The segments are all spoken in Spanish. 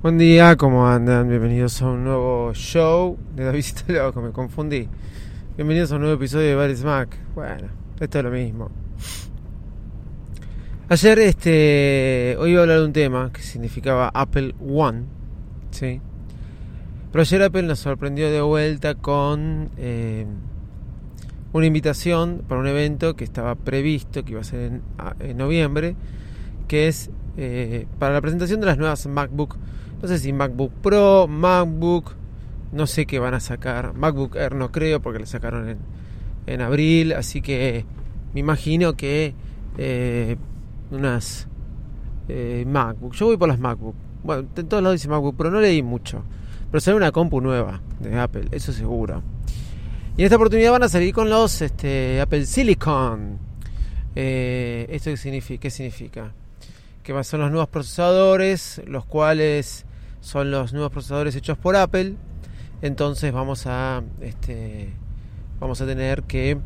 Buen día, ¿cómo andan? Bienvenidos a un nuevo show de David Loco, me confundí. Bienvenidos a un nuevo episodio de Bar Smack. Bueno, esto es lo mismo. Ayer, este, hoy iba a hablar de un tema que significaba Apple One, ¿sí? Pero ayer Apple nos sorprendió de vuelta con eh, una invitación para un evento que estaba previsto, que iba a ser en, en noviembre, que es eh, para la presentación de las nuevas MacBook no sé si MacBook Pro, MacBook, no sé qué van a sacar. MacBook Air no creo porque le sacaron en, en abril, así que me imagino que eh, unas eh, MacBook. Yo voy por las MacBook. Bueno, en todos lados dice MacBook, pero no leí mucho. Pero sale una compu nueva de Apple, eso seguro. Y en esta oportunidad van a salir con los este, Apple Silicon. Eh, ¿Esto qué significa? ¿Qué significa? Que son los nuevos procesadores, los cuales son los nuevos procesadores hechos por Apple. Entonces vamos a este, vamos a tener que eh,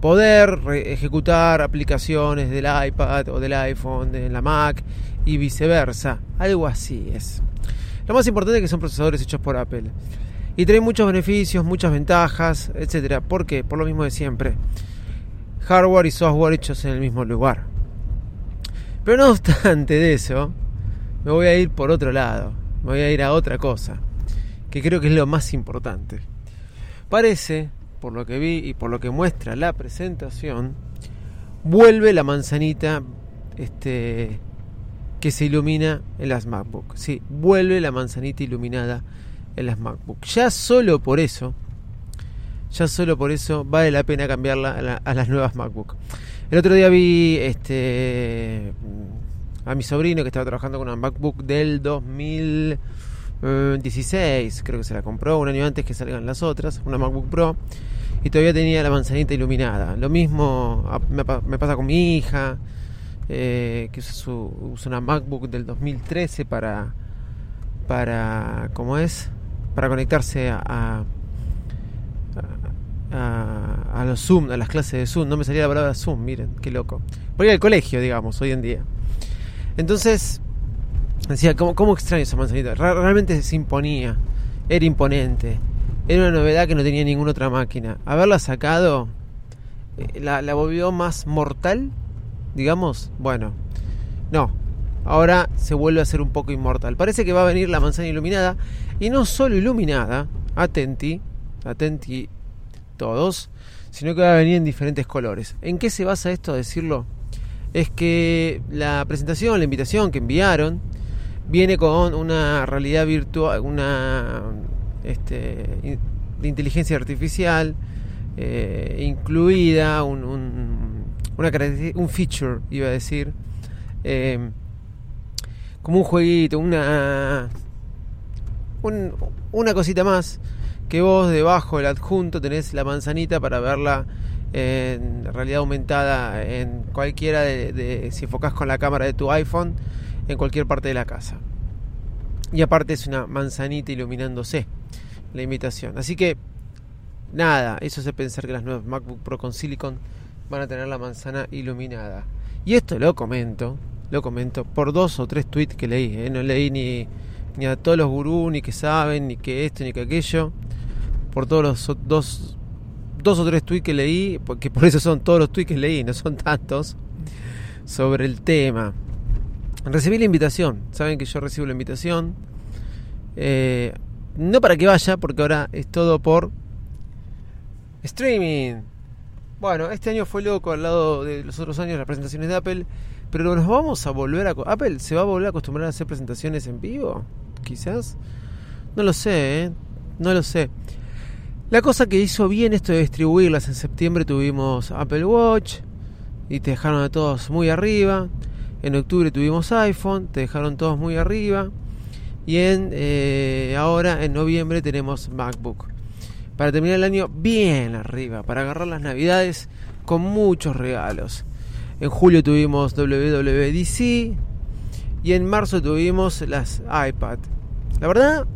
poder ejecutar aplicaciones del iPad o del iPhone, de la Mac y viceversa. Algo así es. Lo más importante es que son procesadores hechos por Apple. Y traen muchos beneficios, muchas ventajas, etcétera. ¿Por qué? Por lo mismo de siempre. Hardware y software hechos en el mismo lugar. Pero no obstante de eso, me voy a ir por otro lado, me voy a ir a otra cosa, que creo que es lo más importante. Parece, por lo que vi y por lo que muestra la presentación, vuelve la manzanita este, que se ilumina en las MacBook. Sí, vuelve la manzanita iluminada en las MacBook. Ya solo por eso, ya solo por eso vale la pena cambiarla a, las nuevas MacBook. El otro día vi este a mi sobrino que estaba trabajando con una MacBook del 2016, creo que se la compró un año antes que salgan las otras, una MacBook Pro, y todavía tenía la manzanita iluminada. Lo mismo me, pasa con mi hija, eh, que usa, una MacBook del 2013 para, para, ¿cómo es? Para conectarse a, a, a, los Zoom, a las clases de Zoom. No me salía la palabra Zoom, miren, qué loco. Por ir al colegio, digamos, hoy en día. Entonces, decía, ¿cómo, extraño esa manzanita? Realmente se imponía, era imponente, era una novedad que no tenía ninguna otra máquina. Haberla sacado, eh, la, la volvió más mortal, digamos. Bueno, no, ahora se vuelve a ser un poco inmortal. Parece que va a venir la manzana iluminada, y no solo iluminada, atenti, atenti todos, sino que va a venir en diferentes colores. ¿En qué se basa esto a decirlo? Es que la presentación, la invitación que enviaron, viene con una realidad virtual, una este, inteligencia artificial eh, incluida, un, un, una un feature, iba a decir, eh, como un jueguito, una, una cosita más, que vos debajo del adjunto tenés la manzanita para verla en realidad aumentada en cualquiera de, si enfocas con la cámara de tu iPhone en cualquier parte de la casa. Y aparte es una manzanita iluminándose la imitación así que nada eso hace pensar que las nuevas MacBook Pro con Silicon van a tener la manzana iluminada. Y esto lo comento lo comento por dos o tres tweets que leí ¿eh? no leí ni, ni a todos los gurús ni que saben ni que esto ni que aquello. Por todos los dos dos o tres tweets que leí, porque por eso son todos los tweets que leí, no son tantos, sobre el tema. Recibí la invitación, saben que yo recibo la invitación. Eh, no para que vaya, porque ahora es todo por streaming. Bueno, este año fue loco al lado de los otros años las presentaciones de Apple, pero nos vamos a volver a... Apple se va a volver a acostumbrar a hacer presentaciones en vivo, quizás. No lo sé, ¿eh? No lo sé. La cosa que hizo bien esto de distribuirlas en septiembre tuvimos Apple Watch y te dejaron a todos muy arriba. En octubre tuvimos iPhone, te dejaron todos muy arriba. Y en eh, ahora, en noviembre, tenemos MacBook. Para terminar el año bien arriba, para agarrar las navidades con muchos regalos. En julio tuvimos WWDC y en marzo tuvimos las iPad. La verdad,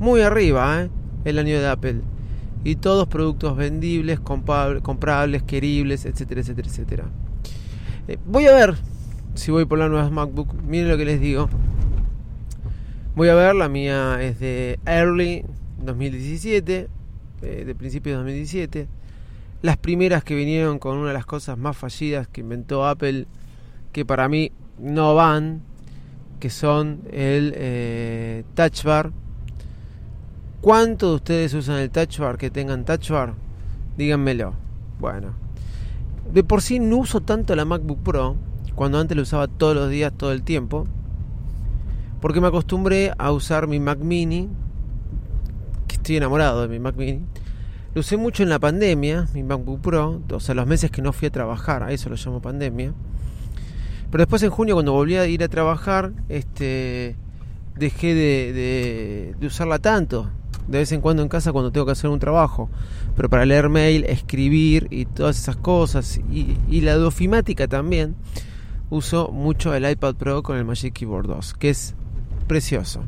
muy arriba ¿eh? El año de Apple. Y todos productos vendibles, comprables, queribles, etcétera, etcétera, etcétera. Eh, voy a ver si voy por las nuevas MacBook. Miren lo que les digo. Voy a ver, la mía es de Early 2017, eh, de principios de 2017. Las primeras que vinieron con una de las cosas más fallidas que inventó Apple, que para mí no van, que son el eh, Touch Bar. ¿Cuántos de ustedes usan el Touch Bar que tengan Touch Bar? Díganmelo. Bueno, de por sí no uso tanto la MacBook Pro, cuando antes lo usaba todos los días, todo el tiempo, porque me acostumbré a usar mi Mac Mini, que estoy enamorado de mi Mac Mini, lo usé mucho en la pandemia, mi MacBook Pro, o sea, los meses que no fui a trabajar, a eso lo llamo pandemia. Pero después en junio, cuando volví a ir a trabajar, este, dejé de, usarla tanto. De vez en cuando en casa cuando tengo que hacer un trabajo. Pero para leer mail, escribir y todas esas cosas. Y, la dofimática también. Uso mucho el iPad Pro con el Magic Keyboard 2. Que es precioso.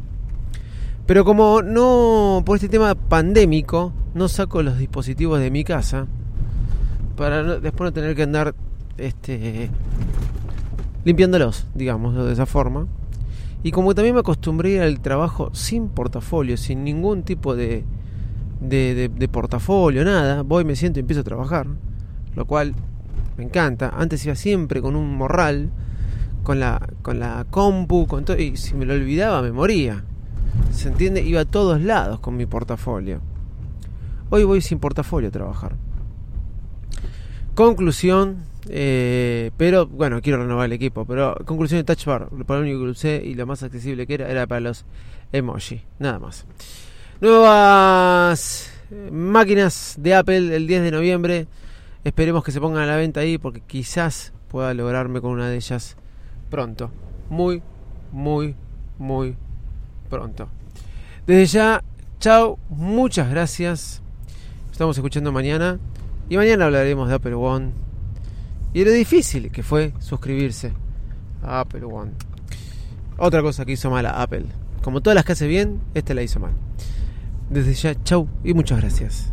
Pero como no, por este tema pandémico, no saco los dispositivos de mi casa para después no tener que andar este, limpiándolos, digamos, de esa forma. Y como también me acostumbré al trabajo sin portafolio, sin ningún tipo de, de, portafolio, nada, voy, me siento y empiezo a trabajar, lo cual me encanta. Antes iba siempre con un morral, con la, con la compu, con todo, y si me lo olvidaba me moría. ¿Se entiende? Iba a todos lados con mi portafolio. Hoy voy sin portafolio a trabajar. Conclusión, eh, pero bueno, quiero renovar el equipo. Pero conclusión de Touch Bar, lo único que usé y lo más accesible que era era para los emoji, nada más. Nuevas eh, máquinas de Apple el 10 de noviembre. Esperemos que se pongan a la venta ahí porque quizás pueda lograrme con una de ellas pronto. Muy, muy, muy pronto. Desde ya, chao, muchas gracias. Estamos escuchando mañana. Y mañana hablaremos de Apple One. Y lo difícil que fue suscribirse a Apple One. Otra cosa que hizo mal a Apple. Como todas las que hace bien, esta la hizo mal. Desde ya, chau y muchas gracias.